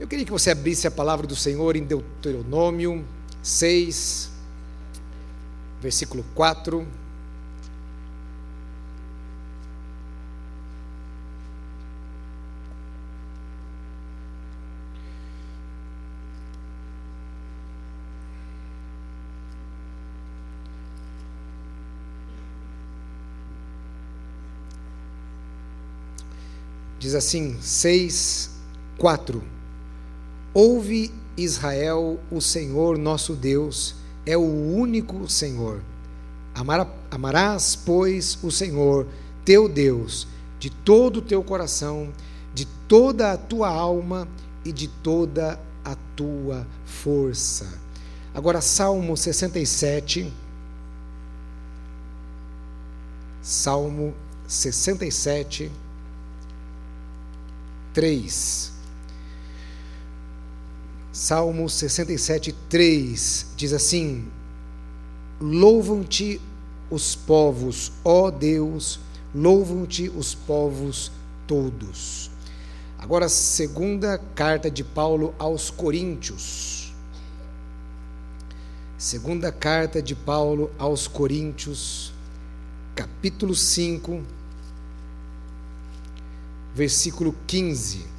Eu queria que você abrisse a palavra do Senhor em Deuteronômio 6, versículo 4. Diz assim, 6, 4. Ouve Israel, o Senhor nosso Deus é o único Senhor. Amarás, pois, o Senhor, teu Deus, de todo o teu coração, de toda a tua alma e de toda a tua força. Agora, Salmo 67. Salmo 67. 3. Salmo 67, 3 diz assim: Louvam-te os povos, ó Deus, louvam-te os povos todos. Agora, segunda carta de Paulo aos Coríntios. Segunda carta de Paulo aos Coríntios, capítulo 5 versículo 15.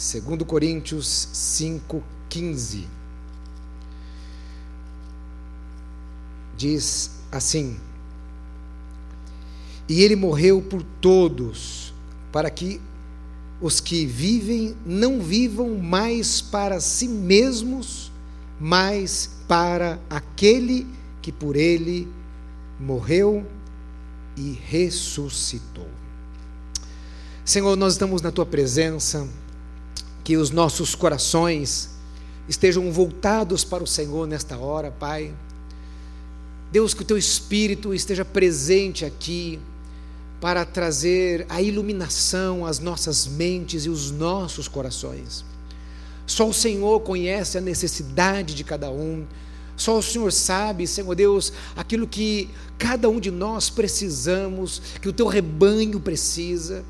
2 Coríntios 5, 15. Diz assim: E ele morreu por todos, para que os que vivem não vivam mais para si mesmos, mas para aquele que por ele morreu e ressuscitou. Senhor, nós estamos na tua presença, que os nossos corações estejam voltados para o Senhor nesta hora, Pai. Deus, que o teu Espírito esteja presente aqui para trazer a iluminação às nossas mentes e os nossos corações. Só o Senhor conhece a necessidade de cada um. Só o Senhor sabe, Senhor Deus, aquilo que cada um de nós precisamos, que o teu rebanho precisa.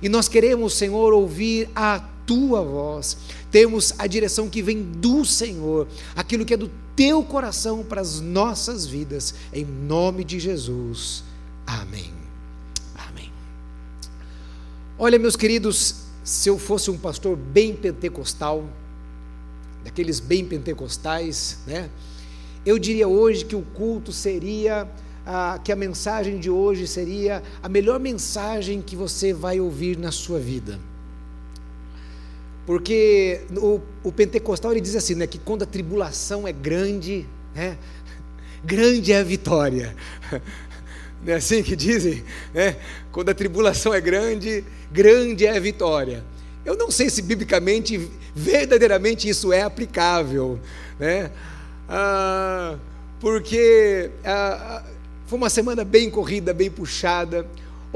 E nós queremos, Senhor, ouvir a tua voz. Temos a direção que vem do Senhor, aquilo que é do teu coração para as nossas vidas, em nome de Jesus. Amém. Amém. Olha, meus queridos, se eu fosse um pastor bem pentecostal, daqueles bem pentecostais, né? Eu diria hoje que o culto seria, que a mensagem de hoje seria a melhor mensagem que você vai ouvir na sua vida. Porque o, o pentecostal ele diz assim, né, que quando a tribulação é grande, né, grande é a vitória. Não é assim que dizem? Né? Quando a tribulação é grande, grande é a vitória. Eu não sei se biblicamente, verdadeiramente isso é aplicável. Né? ah, porque ah, foi uma semana bem corrida, bem puxada.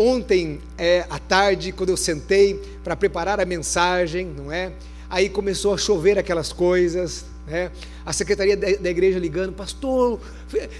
Ontem é, à tarde, quando eu sentei para preparar a mensagem, não é? Aí começou a chover aquelas coisas, né? A secretaria da, igreja ligando, pastor,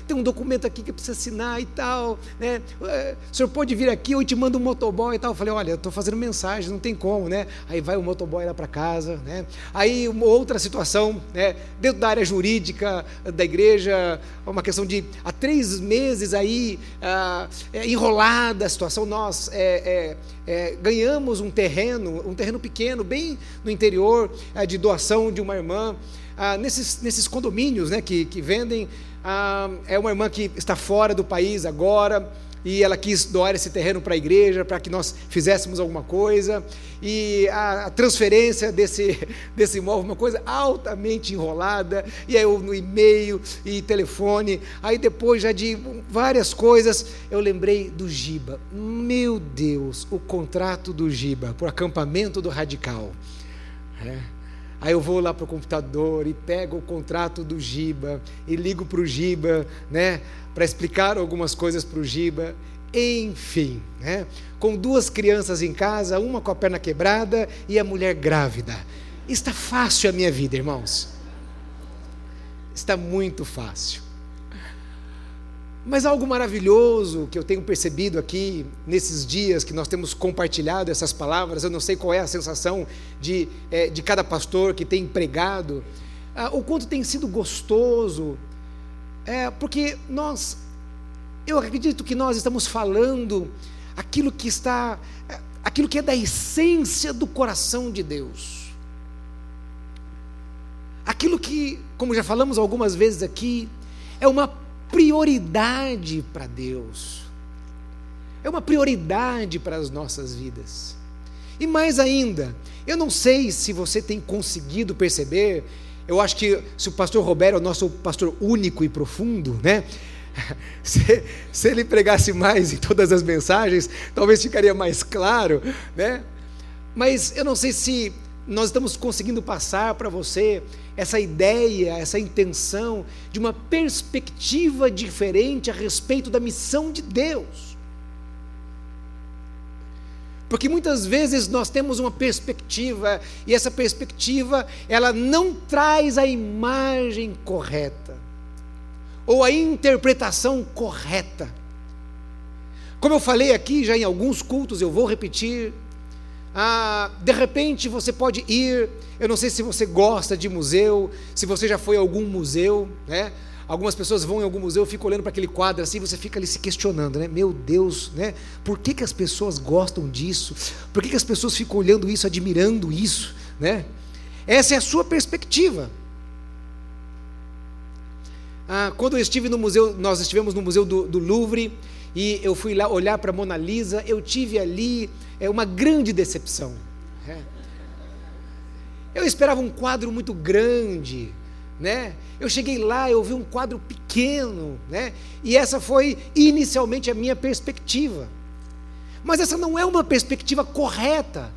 tem um documento aqui que precisa assinar e tal, né? É, o senhor pode vir aqui, eu te mando um motoboy e tal. Eu falei, olha, estou fazendo mensagem, não tem como, né? Aí vai o motoboy lá para casa, né? Aí uma outra situação, né? Dentro da área jurídica da igreja, uma questão de há três meses aí ah, é, enrolada a situação, nós é, é, é ganhamos um terreno, um terreno pequeno, bem no interior, é, de doação de uma irmã ah, nesses, nesses condomínios né, que, que vendem. Ah, é uma irmã que está fora do país agora e ela quis doar esse terreno para a igreja para que nós fizéssemos alguma coisa e a, transferência desse, desse imóvel uma coisa altamente enrolada e aí eu no e-mail e telefone aí depois já de várias coisas eu lembrei do Giba meu Deus o contrato do Giba por acampamento do radical é. Aí eu vou lá para o computador e pego o contrato do Giba e ligo para o Giba, né, para explicar algumas coisas para o Giba. Enfim, né, com duas crianças em casa, uma com a perna quebrada e a mulher grávida. Está fácil a minha vida, irmãos. Está muito fácil. Mas algo maravilhoso que eu tenho percebido aqui nesses dias que nós temos compartilhado essas palavras, eu não sei qual é a sensação de, é, de cada pastor que tem pregado, ah, o quanto tem sido gostoso, é, porque nós, eu acredito que nós estamos falando aquilo que está, aquilo que é da essência do coração de Deus. Aquilo que, como já falamos algumas vezes aqui, é uma prioridade para Deus. É uma prioridade para as nossas vidas. E mais ainda, eu não sei se você tem conseguido perceber, eu acho que se o pastor Roberto é o nosso pastor único e profundo, né? Se, se ele pregasse mais em todas as mensagens, talvez ficaria mais claro, né? Mas eu não sei se nós estamos conseguindo passar para você essa ideia, essa intenção de uma perspectiva diferente a respeito da missão de Deus. Porque muitas vezes nós temos uma perspectiva e essa perspectiva ela não traz a imagem correta ou a interpretação correta. Como eu falei aqui já em alguns cultos, eu vou repetir, ah, de repente você pode ir, eu não sei se você gosta de museu, se você já foi a algum museu, né? Algumas pessoas vão em algum museu, ficam olhando para aquele quadro assim, você fica ali se questionando, né? Meu Deus, né? Por que, que as pessoas gostam disso? Por que, que as pessoas ficam olhando isso, admirando isso, né? Essa é a sua perspectiva. Ah, quando eu estive no museu, nós estivemos no museu do, do Louvre e eu fui lá olhar para Mona Lisa, eu tive ali é uma grande decepção. É. Eu esperava um quadro muito grande, né? Eu cheguei lá, eu vi um quadro pequeno, né? E essa foi inicialmente a minha perspectiva. Mas essa não é uma perspectiva correta.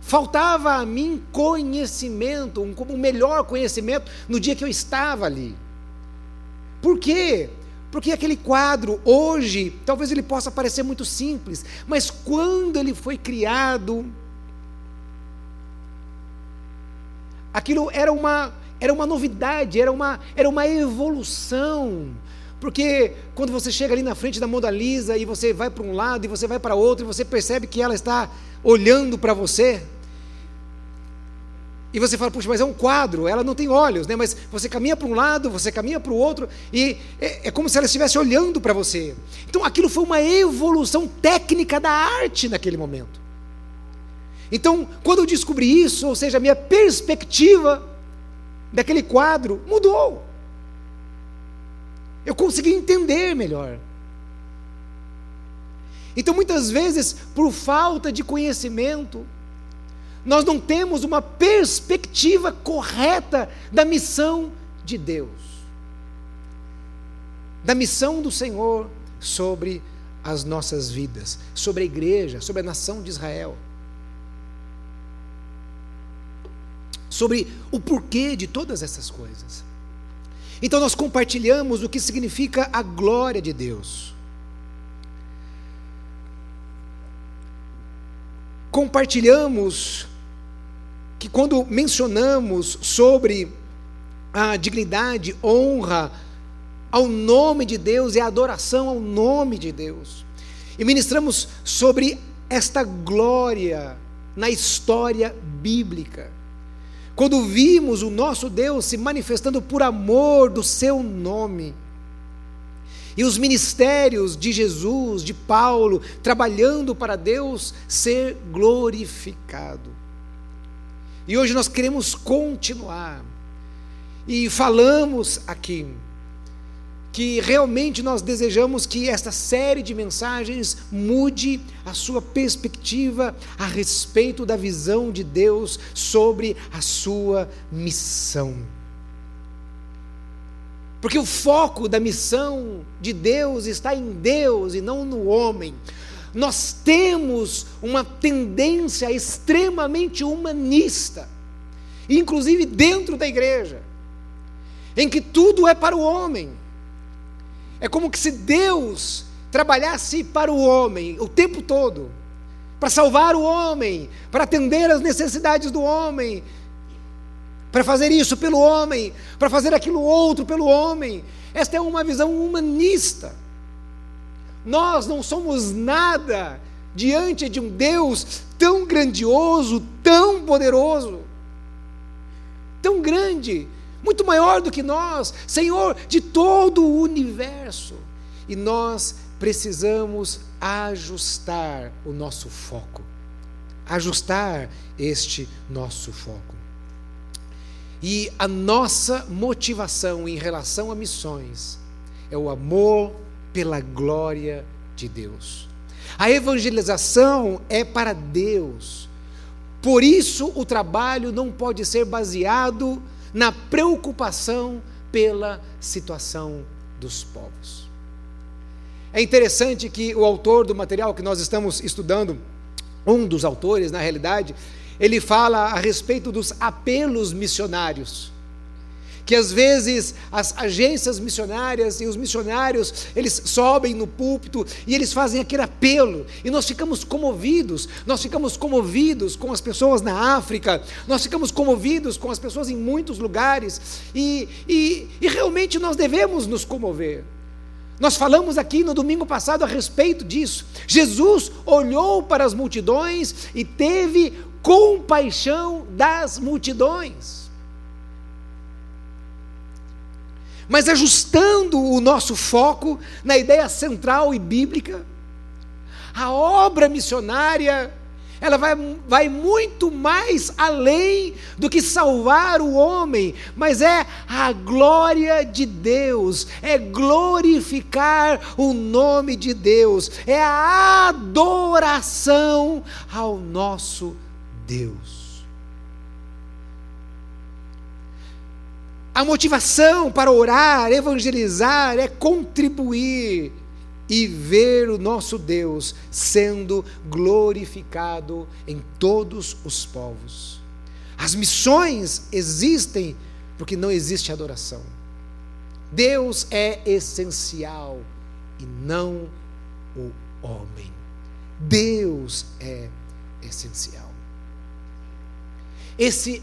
Faltava a mim conhecimento, um, um melhor conhecimento no dia que eu estava ali. Por quê? Porque aquele quadro, hoje, talvez ele possa parecer muito simples, mas quando ele foi criado, aquilo era uma, era uma novidade, era uma, era uma evolução. Porque quando você chega ali na frente da Mona Lisa e você vai para um lado e você vai para outro e você percebe que ela está olhando para você, e você fala, puxa, mas é um quadro, ela não tem olhos, né? mas você caminha para um lado, você caminha para o outro, e é, é como se ela estivesse olhando para você. Então aquilo foi uma evolução técnica da arte naquele momento. Então, quando eu descobri isso, ou seja, a minha perspectiva daquele quadro mudou. Eu consegui entender melhor. Então, muitas vezes, por falta de conhecimento, nós não temos uma perspectiva correta da missão de Deus, da missão do Senhor sobre as nossas vidas, sobre a igreja, sobre a nação de Israel, sobre o porquê de todas essas coisas. Então nós compartilhamos o que significa a glória de Deus. Compartilhamos que quando mencionamos sobre a dignidade, honra ao nome de Deus e a adoração ao nome de Deus, e ministramos sobre esta glória na história bíblica. Quando vimos o nosso Deus se manifestando por amor do seu nome, e os ministérios de Jesus, de Paulo, trabalhando para Deus ser glorificado. E hoje nós queremos continuar. E falamos aqui que realmente nós desejamos que esta série de mensagens mude a sua perspectiva a respeito da visão de Deus sobre a sua missão. Porque o foco da missão de Deus está em Deus e não no homem nós temos uma tendência extremamente humanista, inclusive dentro da igreja, em que tudo é para o homem. É como que se Deus trabalhasse para o homem o tempo todo, para salvar o homem, para atender às necessidades do homem, para fazer isso pelo homem, para fazer aquilo outro pelo homem. Esta é uma visão humanista. Nós não somos nada diante de um Deus tão grandioso, tão poderoso, tão grande, muito maior do que nós, Senhor de todo o universo. E nós precisamos ajustar o nosso foco, ajustar este nosso foco. E a nossa motivação em relação a missões é o amor pela glória de Deus. A evangelização é para Deus. Por isso, o trabalho não pode ser baseado na preocupação pela situação dos povos. É interessante que o autor do material que nós estamos estudando, um dos autores, na realidade, ele fala a respeito dos apelos missionários. Que às vezes as agências missionárias e os missionários, eles sobem no púlpito e eles fazem aquele apelo, e nós ficamos comovidos, nós ficamos comovidos com as pessoas na África, nós ficamos comovidos com as pessoas em muitos lugares, e, e, e realmente nós devemos nos comover. Nós falamos aqui no domingo passado a respeito disso. Jesus olhou para as multidões e teve compaixão das multidões. mas ajustando o nosso foco na ideia central e bíblica. A obra missionária, ela vai, vai muito mais além do que salvar o homem, mas é a glória de Deus, é glorificar o nome de Deus, é a adoração ao nosso Deus. A motivação para orar, evangelizar, é contribuir e ver o nosso Deus sendo glorificado em todos os povos. As missões existem porque não existe adoração. Deus é essencial e não o homem. Deus é essencial. Esse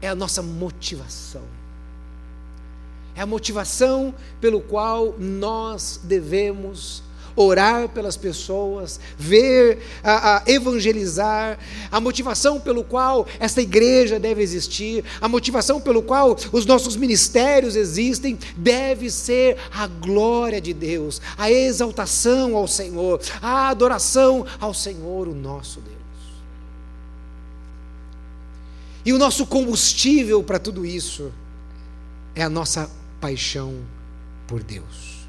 é a nossa motivação é a motivação pelo qual nós devemos orar pelas pessoas, ver, a, a, evangelizar, a motivação pelo qual esta igreja deve existir, a motivação pelo qual os nossos ministérios existem, deve ser a glória de Deus, a exaltação ao Senhor, a adoração ao Senhor, o nosso Deus. E o nosso combustível para tudo isso é a nossa paixão por Deus.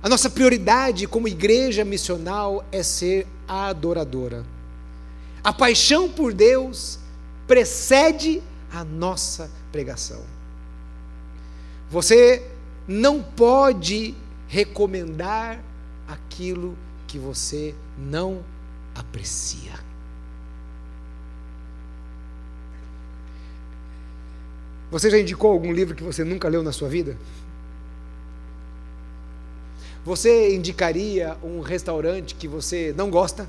A nossa prioridade como igreja missional é ser adoradora. A paixão por Deus precede a nossa pregação. Você não pode recomendar aquilo que você não aprecia. Você já indicou algum livro que você nunca leu na sua vida? Você indicaria um restaurante que você não gosta?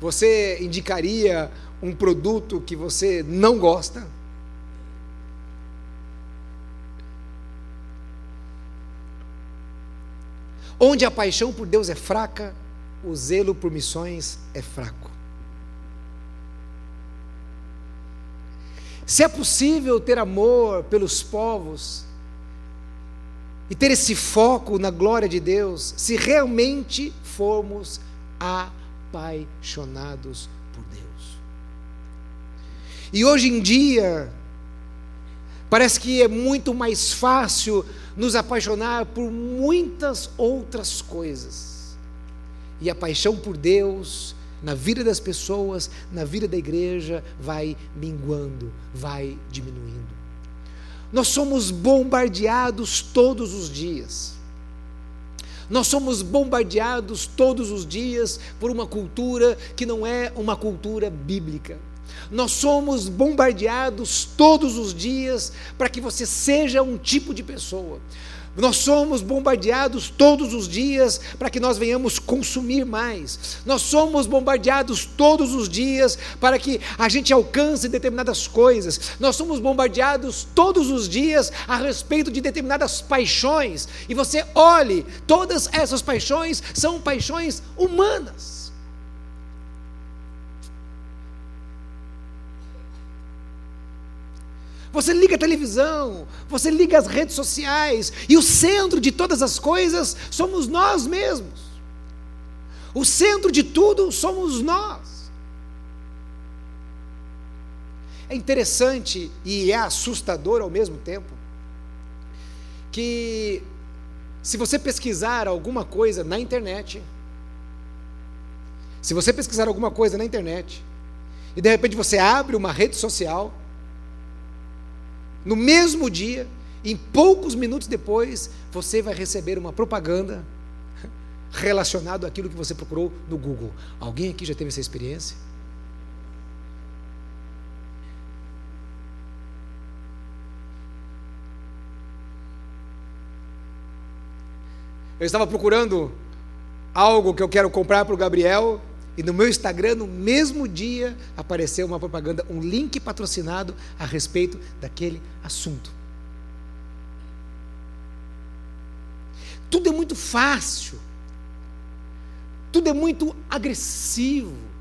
Você indicaria um produto que você não gosta? Onde a paixão por Deus é fraca, o zelo por missões é fraco. Se é possível ter amor pelos povos e ter esse foco na glória de Deus, se realmente formos apaixonados por Deus. E hoje em dia, parece que é muito mais fácil nos apaixonar por muitas outras coisas. E a paixão por Deus na vida das pessoas, na vida da igreja, vai minguando, vai diminuindo. Nós somos bombardeados todos os dias. Nós somos bombardeados todos os dias por uma cultura que não é uma cultura bíblica. Nós somos bombardeados todos os dias para que você seja um tipo de pessoa Nós somos bombardeados todos os dias para que nós venhamos consumir mais. Nós somos bombardeados todos os dias para que a gente alcance determinadas coisas. Nós somos bombardeados todos os dias a respeito de determinadas paixões. E você olhe, todas essas paixões são paixões humanas. Você liga a televisão, você liga as redes sociais, e o centro de todas as coisas somos nós mesmos. O centro de tudo somos nós. É interessante e é assustador ao mesmo tempo que se você pesquisar alguma coisa na internet, se você pesquisar alguma coisa na internet, e de repente você abre uma rede social, no mesmo dia, em poucos minutos depois, você vai receber uma propaganda relacionada àquilo que você procurou no Google. Alguém aqui já teve essa experiência? Eu estava procurando algo que eu quero comprar para o Gabriel e no meu Instagram, no mesmo dia, apareceu uma propaganda, um link patrocinado a respeito daquele assunto. Tudo é muito fácil, tudo é muito agressivo.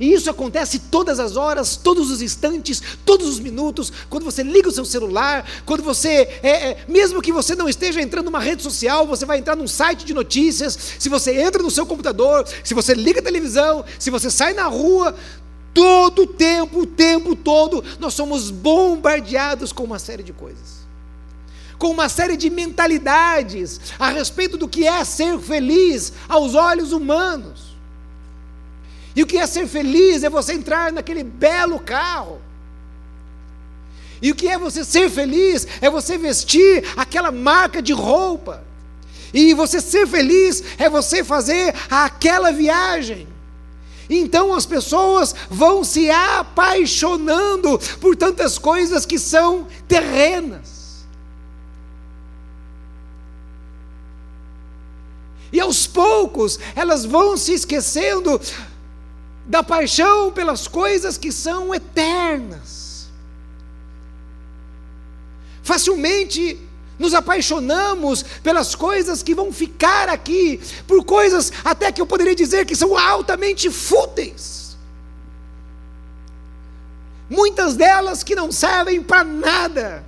E isso acontece todas as horas, todos os instantes, todos os minutos, quando você liga o seu celular, quando você, é, é, mesmo que você não esteja entrando numa rede social, você vai entrar num site de notícias, se você entra no seu computador, se você liga a televisão, se você sai na rua, todo o tempo, o tempo todo, nós somos bombardeados com uma série de coisas. Com uma série de mentalidades a respeito do que é ser feliz aos olhos humanos. E o que é ser feliz é você entrar naquele belo carro. E o que é você ser feliz é você vestir aquela marca de roupa. E você ser feliz é você fazer aquela viagem. Então as pessoas vão se apaixonando por tantas coisas que são terrenas. E aos poucos elas vão se esquecendo da paixão pelas coisas que são eternas. Facilmente nos apaixonamos pelas coisas que vão ficar aqui, por coisas até que eu poderia dizer que são altamente fúteis. Muitas delas que não servem para nada,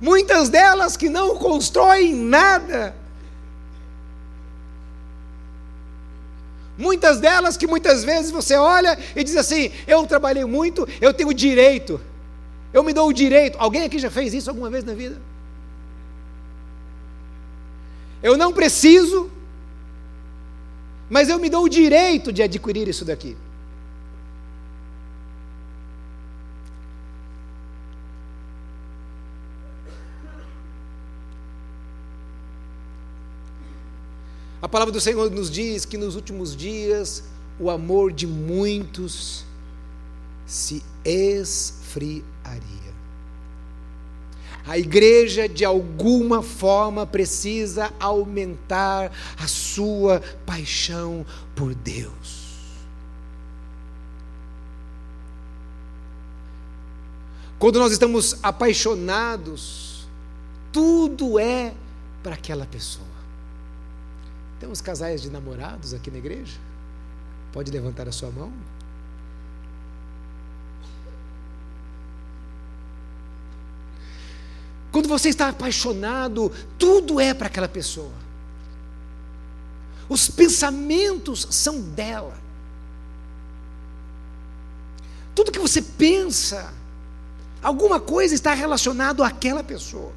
muitas delas que não constroem nada, Muitas delas que muitas vezes você olha e diz assim: eu trabalhei muito, eu tenho direito, eu me dou o direito. Alguém aqui já fez isso alguma vez na vida? Eu não preciso, mas eu me dou o direito de adquirir isso daqui. A palavra do Senhor nos diz que nos últimos dias o amor de muitos se esfriaria. A igreja, de alguma forma, precisa aumentar a sua paixão por Deus. Quando nós estamos apaixonados, tudo é para aquela pessoa. Temos casais de namorados aqui na igreja? Pode levantar a sua mão? Quando você está apaixonado, tudo é para aquela pessoa. Os pensamentos são dela. Tudo que você pensa, alguma coisa está relacionado àquela pessoa.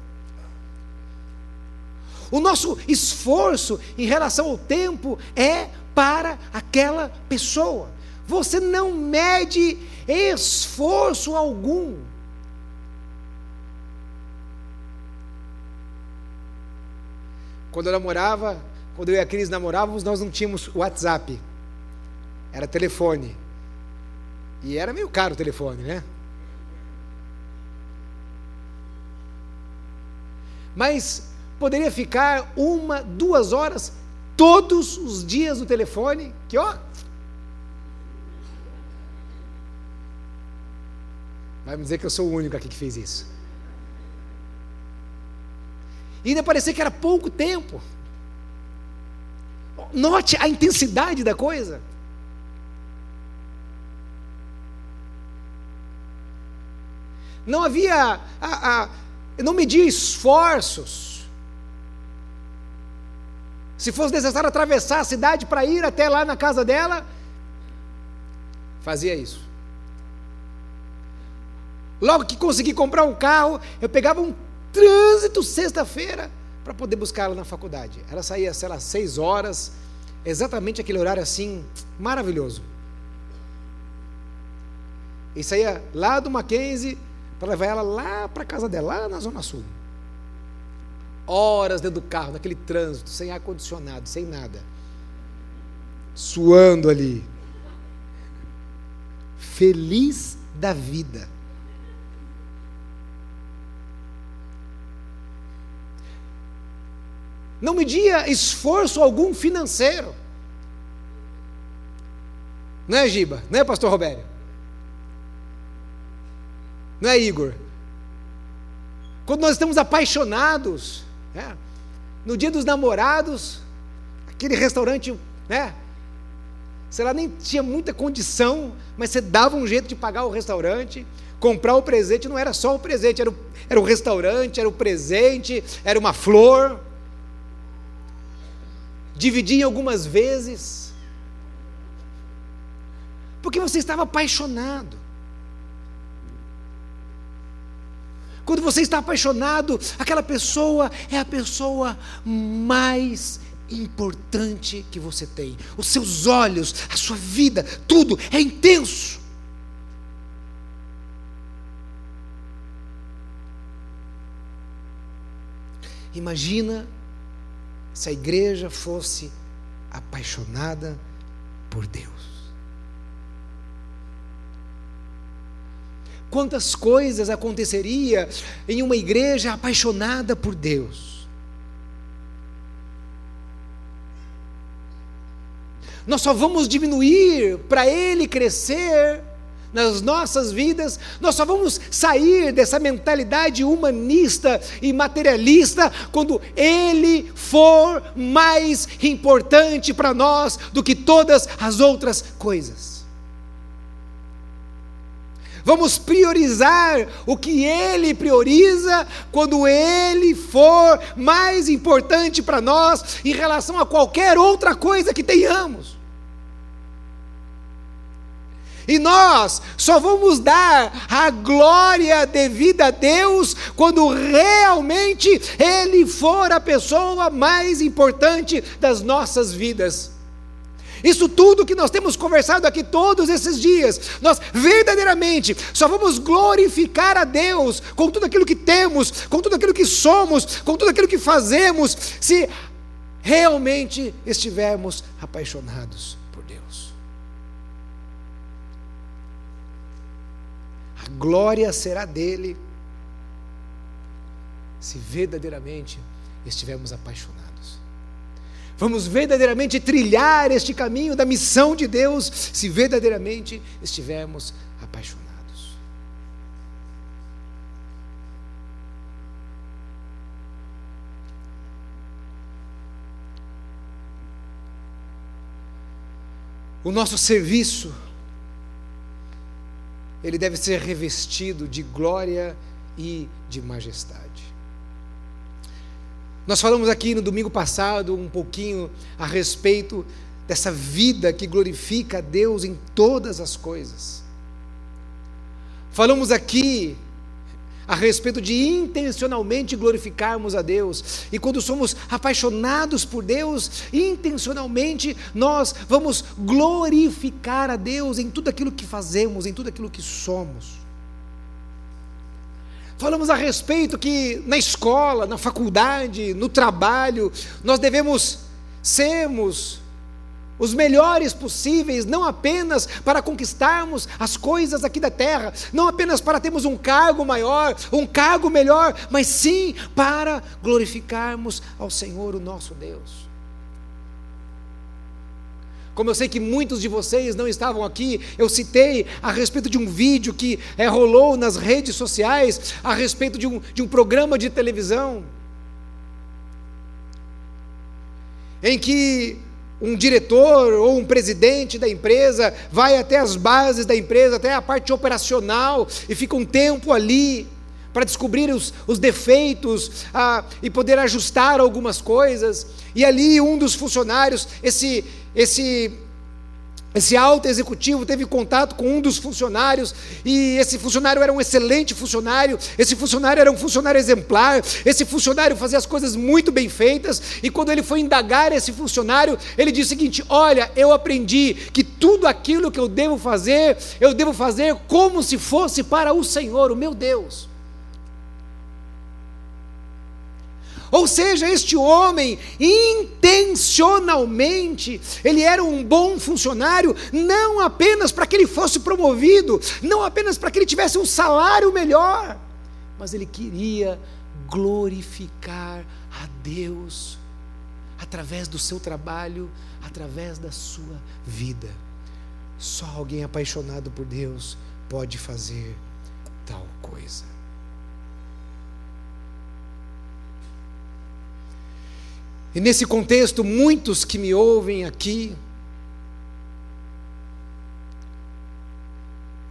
O nosso esforço em relação ao tempo é para aquela pessoa. Você não mede esforço algum. Quando eu namorava, quando eu e a Cris namorávamos, nós não tínhamos WhatsApp. Era telefone. E era meio caro o telefone, né? mas poderia ficar uma, duas horas todos os dias no telefone, que ó. Vai me dizer que eu sou o único aqui que fez isso. E ainda parecia que era pouco tempo. Note a intensidade da coisa. Não havia, a, a, não media esforços. Se fosse necessário atravessar a cidade para ir até lá na casa dela, fazia isso. Logo que consegui comprar um carro, eu pegava um trânsito sexta-feira para poder buscá-la na faculdade. Ela saía, sei lá, seis horas, exatamente aquele horário assim, maravilhoso. E saía lá do Mackenzie para levar ela lá para a casa dela, lá na Zona Sul. Horas dentro do carro, naquele trânsito, sem ar-condicionado, sem nada. Suando ali. Feliz da vida. não media esforço algum financeiro. Não é, Giba? Não é, Pastor Robério? Não é, Igor? Quando nós estamos apaixonados, né? no dia dos namorados, aquele restaurante, né? Sei lá, nem tinha muita condição, mas você dava um jeito de pagar o restaurante, comprar o presente, não era só o presente, era o, era o restaurante, era o presente, era uma flor dividir algumas vezes, porque você estava apaixonado. Quando você está apaixonado, aquela pessoa é a pessoa mais importante que você tem. Os seus olhos, a sua vida, tudo é intenso. Imagina se a igreja fosse apaixonada por Deus. Quantas coisas aconteceria em uma igreja apaixonada por Deus? Nós só vamos diminuir para ele crescer nas nossas vidas, nós só vamos sair dessa mentalidade humanista e materialista quando Ele for mais importante para nós do que todas as outras coisas. Vamos priorizar o que Ele prioriza quando Ele for mais importante para nós em relação a qualquer outra coisa que tenhamos. E nós só vamos dar a glória devida a Deus quando realmente Ele for a pessoa mais importante das nossas vidas. Isso tudo que nós temos conversado aqui todos esses dias, nós verdadeiramente só vamos glorificar a Deus com tudo aquilo que temos, com tudo aquilo que somos, com tudo aquilo que fazemos, se realmente estivermos apaixonados glória será dele, se verdadeiramente estivermos apaixonados. Vamos verdadeiramente trilhar este caminho da missão de Deus, se verdadeiramente estivermos apaixonados. O nosso serviço ele deve ser revestido de glória e de majestade. Nós falamos aqui no domingo passado um pouquinho a respeito dessa vida que glorifica a Deus em todas as coisas. Falamos aqui a respeito de intencionalmente glorificarmos a Deus. E quando somos apaixonados por Deus, intencionalmente nós vamos glorificar a Deus em tudo aquilo que fazemos, em tudo aquilo que somos. Falamos a respeito que na escola, na faculdade, no trabalho, nós devemos sermos os melhores possíveis, não apenas para conquistarmos as coisas aqui da terra, não apenas para termos um cargo maior, um cargo melhor, mas sim para glorificarmos ao Senhor, o nosso Deus. Como eu sei que muitos de vocês não estavam aqui, eu citei a respeito de um vídeo que é, rolou nas redes sociais, a respeito de um, de um programa de televisão, em que um diretor ou um presidente da empresa vai até as bases da empresa, até a parte operacional, e fica um tempo ali para descobrir os, os defeitos ah, e poder ajustar algumas coisas. E ali um dos funcionários, esse, esse esse alto executivo teve contato com um dos funcionários, e esse funcionário era um excelente funcionário, esse funcionário era um funcionário exemplar, esse funcionário fazia as coisas muito bem feitas, e quando ele foi indagar esse funcionário, ele disse o seguinte: Olha, eu aprendi que tudo aquilo que eu devo fazer, eu devo fazer como se fosse para o Senhor, o meu Deus. Ou seja, este homem, intencionalmente, ele era um bom funcionário, não apenas para que ele fosse promovido, não apenas para que ele tivesse um salário melhor, mas ele queria glorificar a Deus através do seu trabalho, através da sua vida. Só alguém apaixonado por Deus pode fazer tal coisa. E nesse contexto, muitos que me ouvem aqui,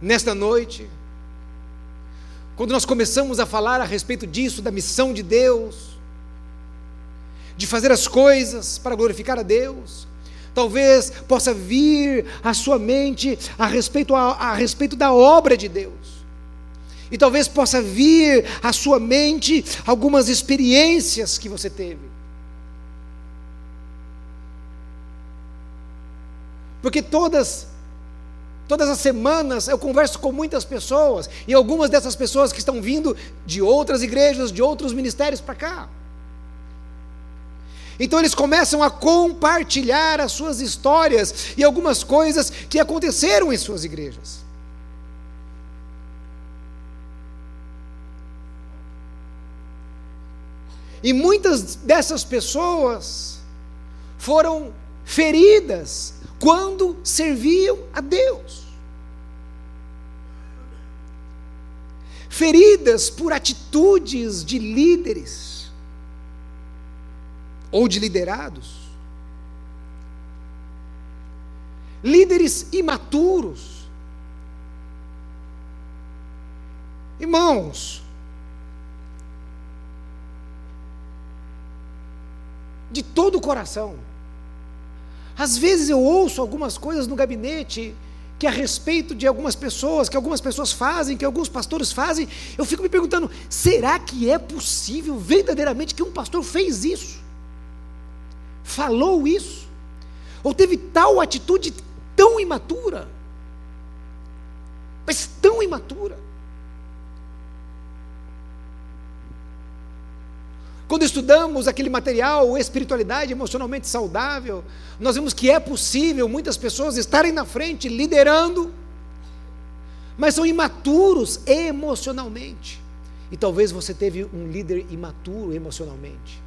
nesta noite, quando nós começamos a falar a respeito disso, da missão de Deus, de fazer as coisas para glorificar a Deus, talvez possa vir à sua mente a respeito, a, a respeito da obra de Deus. E talvez possa vir à sua mente algumas experiências que você teve. Porque todas todas as semanas eu converso com muitas pessoas e algumas dessas pessoas que estão vindo de outras igrejas, de outros ministérios para cá. Então eles começam a compartilhar as suas histórias e algumas coisas que aconteceram em suas igrejas. E muitas dessas pessoas foram feridas quando serviam a Deus. Feridas por atitudes de líderes ou de liderados. Líderes imaturos. Irmãos, de todo o coração, às vezes eu ouço algumas coisas no gabinete que a respeito de algumas pessoas, que algumas pessoas fazem, que alguns pastores fazem, eu fico me perguntando: será que é possível verdadeiramente que um pastor fez isso? Falou isso? Ou teve tal atitude tão imatura? Mas tão imatura. Quando estudamos aquele material, espiritualidade emocionalmente saudável, nós vemos que é possível muitas pessoas estarem na frente liderando, mas são imaturos emocionalmente. E talvez você teve um líder imaturo emocionalmente.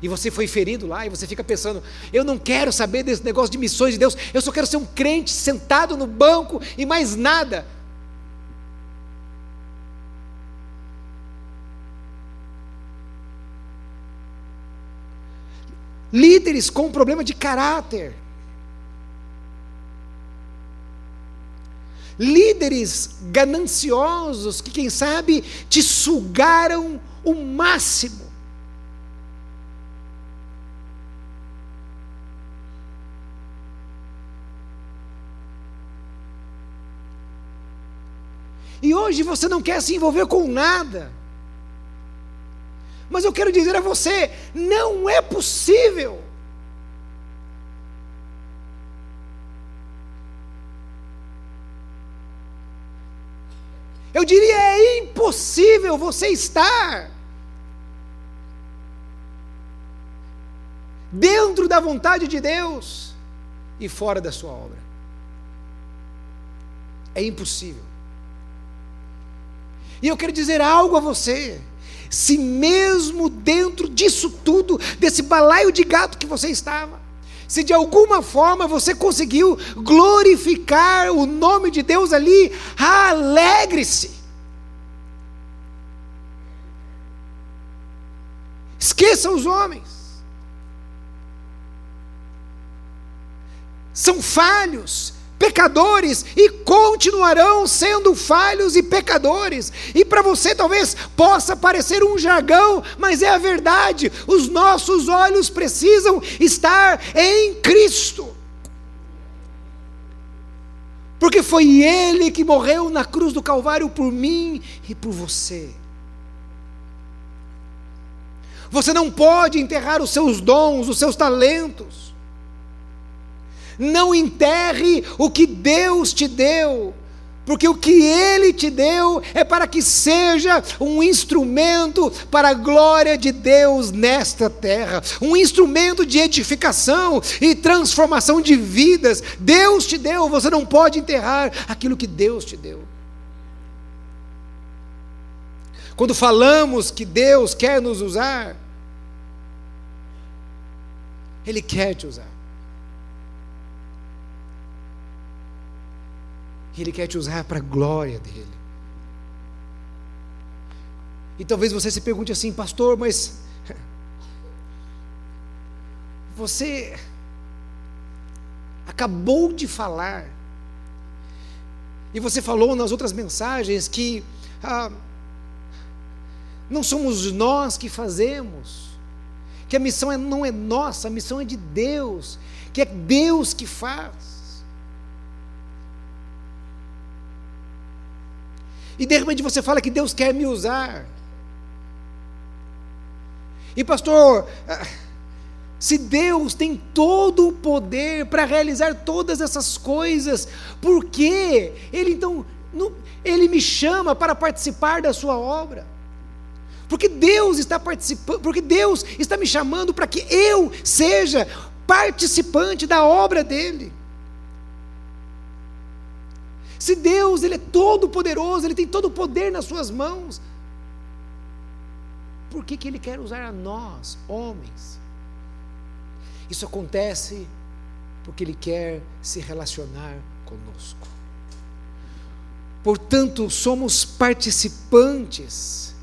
E você foi ferido lá e você fica pensando: eu não quero saber desse negócio de missões de Deus, eu só quero ser um crente sentado no banco e mais nada. Líderes com problema de caráter, líderes gananciosos que, quem sabe, te sugaram o máximo. E hoje você não quer se envolver com nada. Mas eu quero dizer a você: não é possível. Eu diria é impossível você estar dentro da vontade de Deus e fora da sua obra. É impossível. E eu quero dizer algo a você. Se mesmo dentro disso tudo, desse balaio de gato que você estava, se de alguma forma você conseguiu glorificar o nome de Deus ali, alegre-se. Esqueça os homens. São falhos, pecadores e continuarão sendo falhos e pecadores. E para você talvez possa parecer um jargão, mas é a verdade. Os nossos olhos precisam estar em Cristo. Porque foi Ele que morreu na cruz do Calvário por mim e por você. Você não pode enterrar os seus dons, os seus talentos. Não enterre o que Deus te deu, porque o que Ele te deu é para que seja um instrumento para a glória de Deus nesta terra, um instrumento de edificação e transformação de vidas. Deus te deu, você não pode enterrar aquilo que Deus te deu. Quando falamos que Deus quer nos usar, Ele quer te usar. Ele quer te usar para a glória dele. E talvez você se pergunte assim, pastor, mas você acabou de falar, e você falou nas outras mensagens que ah, não somos nós que fazemos, que a missão é, não é nossa, a missão é de Deus, que é Deus que faz. E de repente você fala que Deus quer me usar. E pastor, ah, se Deus tem todo o poder para realizar todas essas coisas, por que Ele então, Ele me chama para participar da sua obra? Porque Deus está participando, porque Deus está me chamando para que eu seja participante da obra dele. Se Deus, Ele é todo poderoso, Ele tem todo o poder nas suas mãos, por que, que Ele quer usar a nós, homens? Isso acontece porque Ele quer se relacionar conosco. Portanto, somos participantes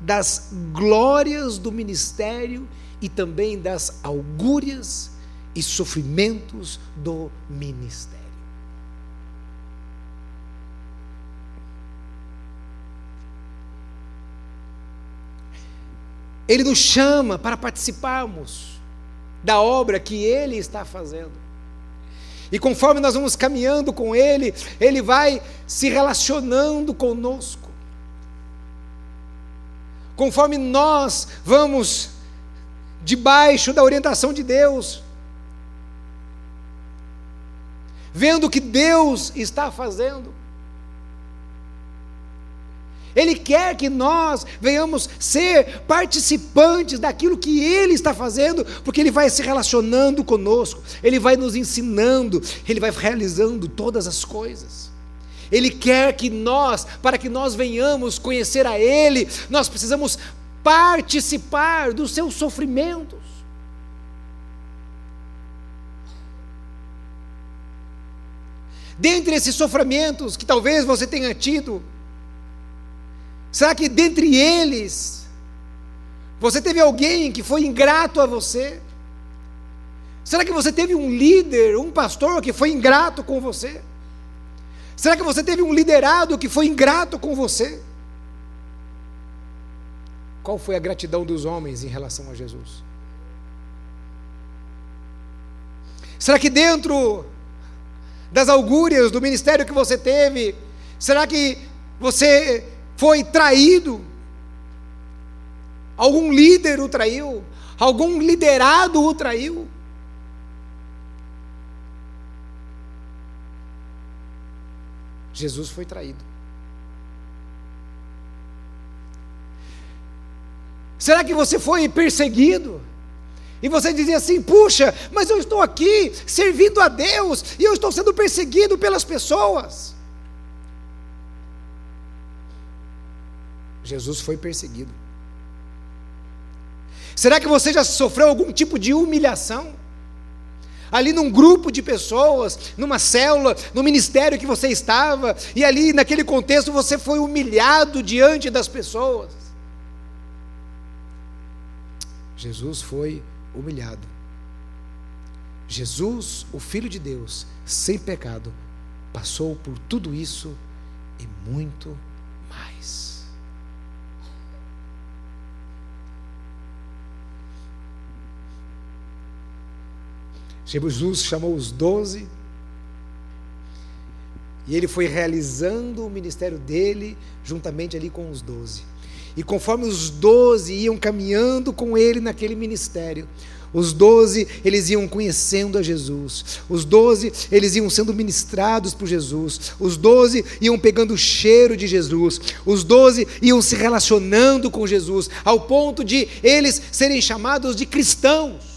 das glórias do ministério e também das augúrias e sofrimentos do ministério. Ele nos chama para participarmos da obra que Ele está fazendo. E conforme nós vamos caminhando com Ele, Ele vai se relacionando conosco conforme nós vamos debaixo da orientação de Deus, vendo o que Deus está fazendo. Ele quer que nós venhamos ser participantes daquilo que Ele está fazendo, porque Ele vai se relacionando conosco, Ele vai nos ensinando, Ele vai realizando todas as coisas. Ele quer que nós, para que nós venhamos conhecer a Ele, nós precisamos participar dos seus sofrimentos. Dentre esses sofrimentos que talvez você tenha tido, será que dentre eles, você teve alguém que foi ingrato a você? Será que você teve um líder, um pastor que foi ingrato com você? Será que você teve um liderado que foi ingrato com você? Qual foi a gratidão dos homens em relação a Jesus? Será que dentro das augúrias do ministério que você teve, será que você foi traído? Algum líder o traiu? Algum liderado o traiu? Jesus foi traído. Será que você foi perseguido? E você dizia assim: puxa, mas eu estou aqui servindo a Deus e eu estou sendo perseguido pelas pessoas. Jesus foi perseguido. Será que você já sofreu algum tipo de humilhação? Ali num grupo de pessoas, numa célula, no ministério que você estava, e ali naquele contexto você foi humilhado diante das pessoas. Jesus foi humilhado. Jesus, o Filho de Deus, sem pecado, passou por tudo isso e muito mais. Jesus chamou os doze e ele foi realizando o ministério dele juntamente ali com os doze. E conforme os doze iam caminhando com ele naquele ministério, os doze, eles iam conhecendo a Jesus. Os doze, eles iam sendo ministrados por Jesus. Os doze iam pegando o cheiro de Jesus. Os doze iam se relacionando com Jesus, ao ponto de eles serem chamados de cristãos.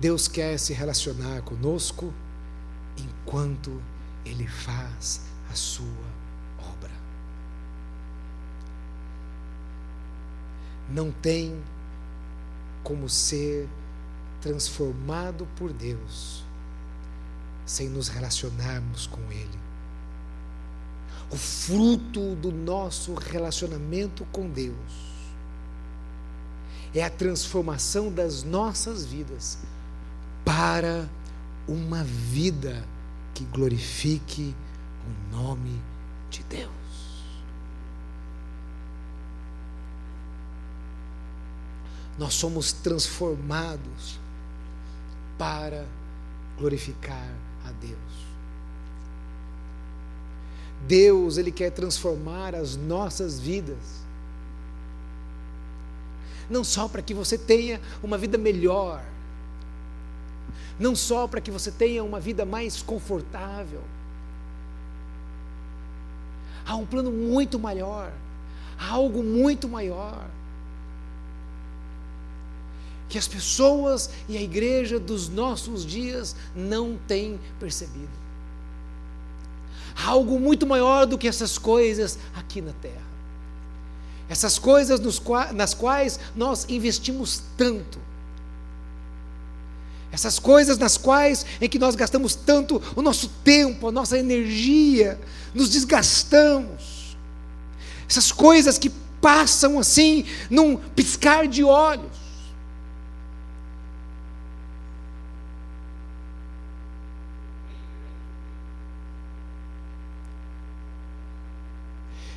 Deus quer se relacionar conosco enquanto Ele faz a sua obra. Não tem como ser transformado por Deus sem nos relacionarmos com Ele. O fruto do nosso relacionamento com Deus é a transformação das nossas vidas para uma vida que glorifique o nome de Deus. Nós somos transformados para glorificar a Deus. Deus, Ele quer transformar as nossas vidas. Não só para que você tenha uma vida melhor, não só para que você tenha uma vida mais confortável. Há um plano muito maior, há algo muito maior. Que as pessoas e a igreja dos nossos dias não têm percebido. Há algo muito maior do que essas coisas aqui na terra. Essas coisas nas quais nós investimos tanto essas coisas nas quais em que nós gastamos tanto o nosso tempo, a nossa energia, nos desgastamos. Essas coisas que passam assim num piscar de olhos.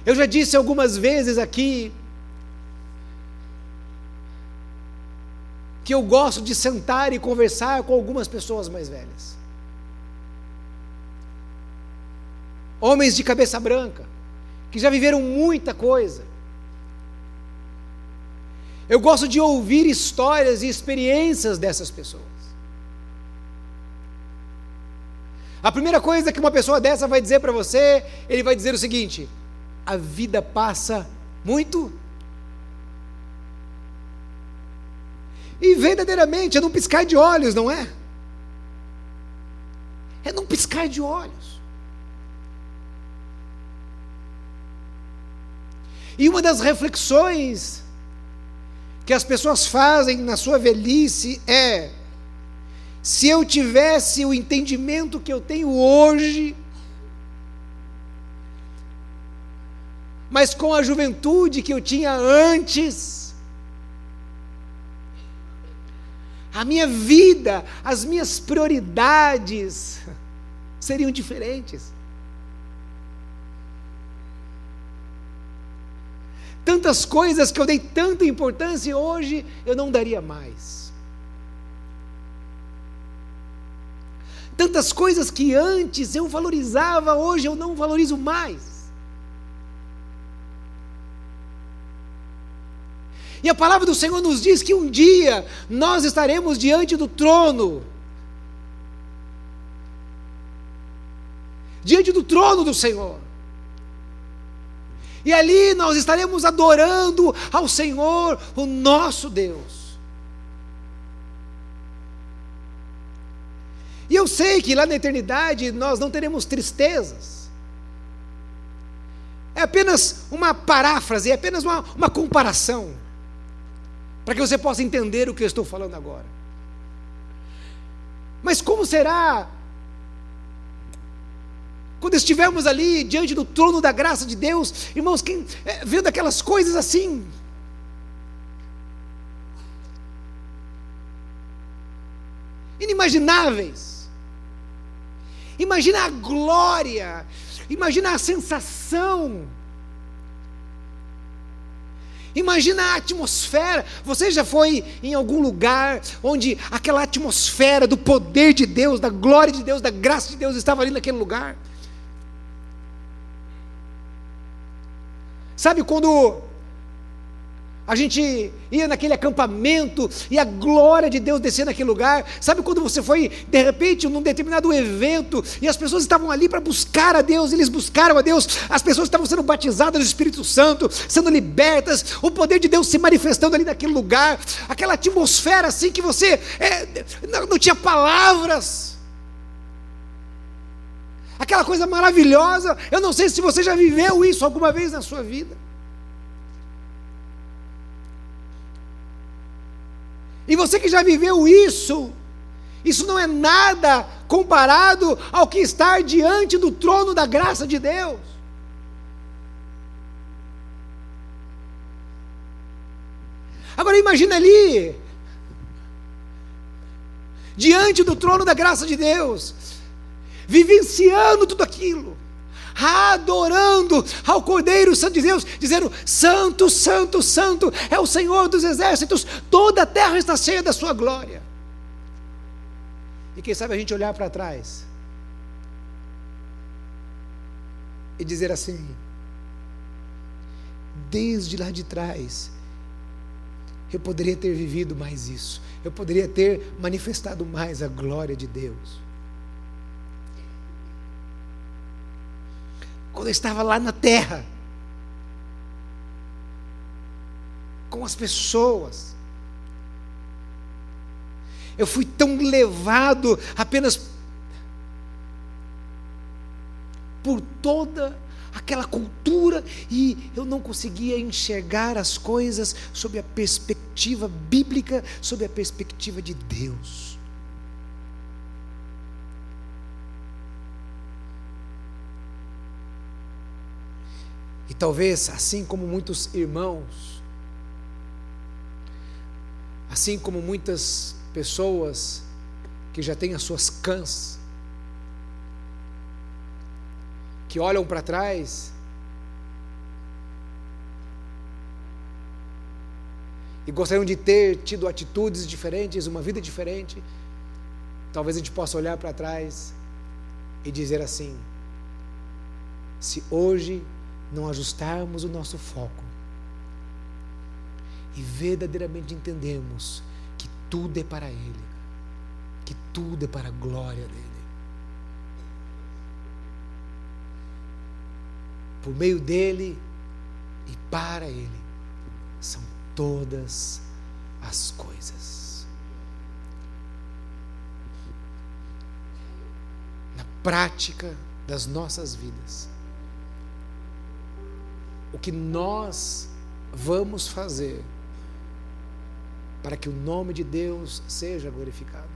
Eu já disse algumas vezes aqui que eu gosto de sentar e conversar com algumas pessoas mais velhas. Homens de cabeça branca, que já viveram muita coisa. Eu gosto de ouvir histórias e experiências dessas pessoas. A primeira coisa que uma pessoa dessa vai dizer para você, ele vai dizer o seguinte: a vida passa muito E verdadeiramente é num piscar de olhos, não é? É num piscar de olhos. E uma das reflexões que as pessoas fazem na sua velhice é: se eu tivesse o entendimento que eu tenho hoje, mas com a juventude que eu tinha antes, a minha vida, as minhas prioridades seriam diferentes. Tantas coisas que eu dei tanta importância e hoje eu não daria mais. Tantas coisas que antes eu valorizava, hoje eu não valorizo mais. E a palavra do Senhor nos diz que um dia nós estaremos diante do trono diante do trono do Senhor. E ali nós estaremos adorando ao Senhor, o nosso Deus. E eu sei que lá na eternidade nós não teremos tristezas. É apenas uma paráfrase, é apenas uma, uma comparação, para que você possa entender o que eu estou falando agora. Mas como será quando estivermos ali diante do trono da graça de Deus, irmãos, quem, é, vendo aquelas coisas assim, inimagináveis. Imagina a glória, imagina a sensação. Imagina a atmosfera. Você já foi em algum lugar onde aquela atmosfera do poder de Deus, da glória de Deus, da graça de Deus estava ali naquele lugar? Sabe quando a gente ia naquele acampamento e a glória de Deus descia naquele lugar. Sabe quando você foi, de repente, num determinado evento e as pessoas estavam ali para buscar a Deus, eles buscaram a Deus, as pessoas estavam sendo batizadas no Espírito Santo, sendo libertas, o poder de Deus se manifestando ali naquele lugar, aquela atmosfera assim que você é, não, não tinha palavras aquela coisa maravilhosa. Eu não sei se você já viveu isso alguma vez na sua vida. E você que já viveu isso, isso não é nada comparado ao que estar diante do trono da graça de Deus. Agora imagina ali, diante do trono da graça de Deus, vivenciando tudo aquilo, adorando ao Cordeiro Santo de Deus, dizendo: Santo, Santo, Santo é o Senhor dos exércitos, toda a terra está cheia da Sua glória. E quem sabe a gente olhar para trás e dizer assim: desde lá de trás, eu poderia ter vivido mais isso, eu poderia ter manifestado mais a glória de Deus. Quando eu estava lá na terra, com as pessoas. Eu fui tão levado apenas por toda aquela cultura e eu não conseguia enxergar as coisas sob a perspectiva bíblica, sob a perspectiva de Deus. Talvez, assim como muitos irmãos, assim como muitas pessoas que já têm as suas cãs, que olham para trás e gostariam de ter tido atitudes diferentes, uma vida diferente, talvez a gente possa olhar para trás e dizer assim: se hoje não ajustarmos o nosso foco e verdadeiramente entendemos que tudo é para Ele, que tudo é para a glória dEle. Por meio dEle e para Ele são todas as coisas. Na prática das nossas vidas o que nós vamos fazer para que o nome de Deus seja glorificado.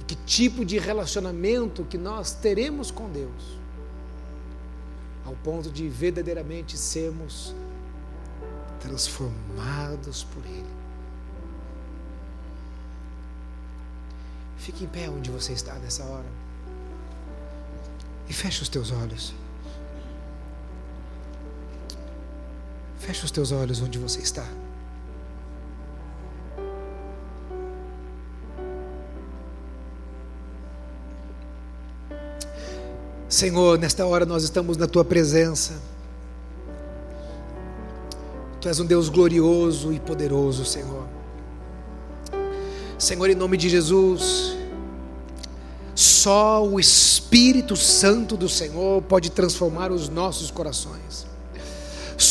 E que tipo de relacionamento que nós teremos com Deus, ao ponto de verdadeiramente sermos transformados por Ele. Fique em pé onde você está nessa hora. E feche os teus olhos. Feche os teus olhos onde você está. Senhor, nesta hora nós estamos na tua presença. Tu és um Deus glorioso e poderoso, Senhor. Senhor, em nome de Jesus, Só o Espírito Santo do Senhor pode transformar os nossos corações.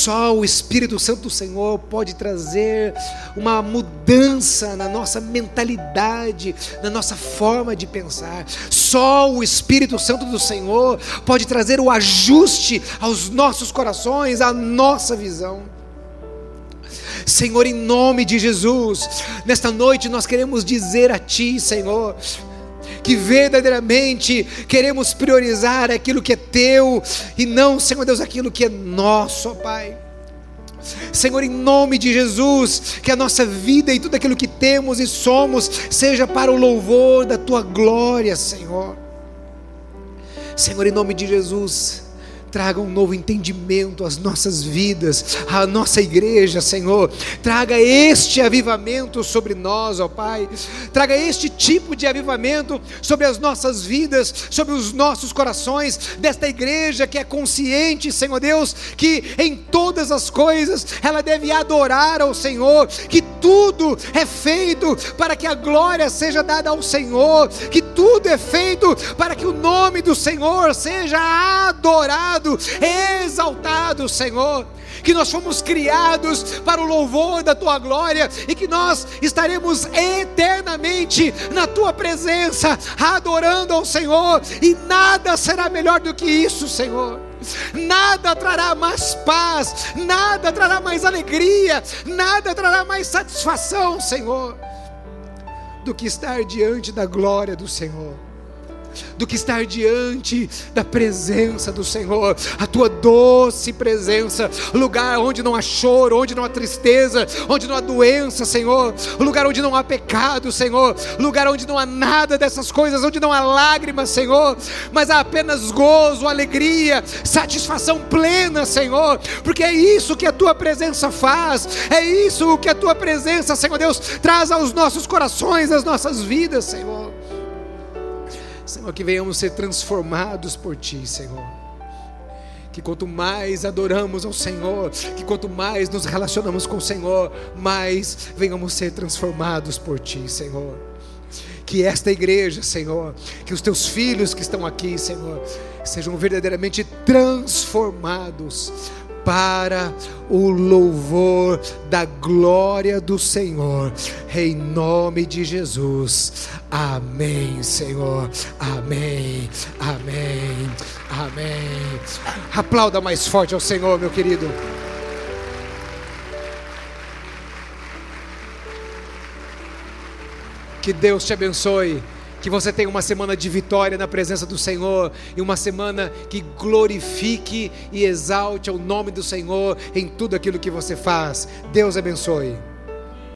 Só o Espírito Santo do Senhor pode trazer uma mudança na nossa mentalidade, na nossa forma de pensar. Só o Espírito Santo do Senhor pode trazer o ajuste aos nossos corações, à nossa visão. Senhor, em nome de Jesus, nesta noite nós queremos dizer a Ti, Senhor, que verdadeiramente queremos priorizar aquilo que é teu e não, Senhor Deus, aquilo que é nosso, ó Pai. Senhor, em nome de Jesus, que a nossa vida e tudo aquilo que temos e somos seja para o louvor da tua glória, Senhor. Senhor, em nome de Jesus, traga um novo entendimento às nossas vidas, à nossa igreja, Senhor. Traga este avivamento sobre nós, ó Pai. Traga este tipo de avivamento sobre as nossas vidas, sobre os nossos corações, desta igreja que é consciente, Senhor Deus, que em todas as coisas ela deve adorar ao Senhor, que tudo é feito para que a glória seja dada ao Senhor, que tudo é feito para que o nome do Senhor seja adorado exaltado, Senhor. Que nós fomos criados para o louvor da tua glória e que nós estaremos eternamente na tua presença, adorando ao Senhor, e nada será melhor do que isso, Senhor. Nada trará mais paz, nada trará mais alegria, nada trará mais satisfação, Senhor, do que estar diante da glória do Senhor do que estar diante da presença do Senhor, a tua doce presença, lugar onde não há choro, onde não há tristeza, onde não há doença, Senhor, lugar onde não há pecado, Senhor, lugar onde não há nada dessas coisas, onde não há lágrimas, Senhor, mas há apenas gozo, alegria, satisfação plena, Senhor, porque é isso que a tua presença faz, é isso que a tua presença, Senhor Deus, traz aos nossos corações, às nossas vidas, Senhor. Que venhamos ser transformados por Ti, Senhor. Que quanto mais adoramos ao Senhor, que quanto mais nos relacionamos com o Senhor, mais venhamos ser transformados por Ti, Senhor. Que esta igreja, Senhor, que os Teus filhos que estão aqui, Senhor, sejam verdadeiramente transformados para o louvor da glória do Senhor, em nome de Jesus. Amém, Senhor. Amém, amém, amém. Aplauda mais forte ao Senhor, meu querido. Que Deus te abençoe. Que você tenha uma semana de vitória na presença do Senhor e uma semana que glorifique e exalte o nome do Senhor em tudo aquilo que você faz. Deus abençoe.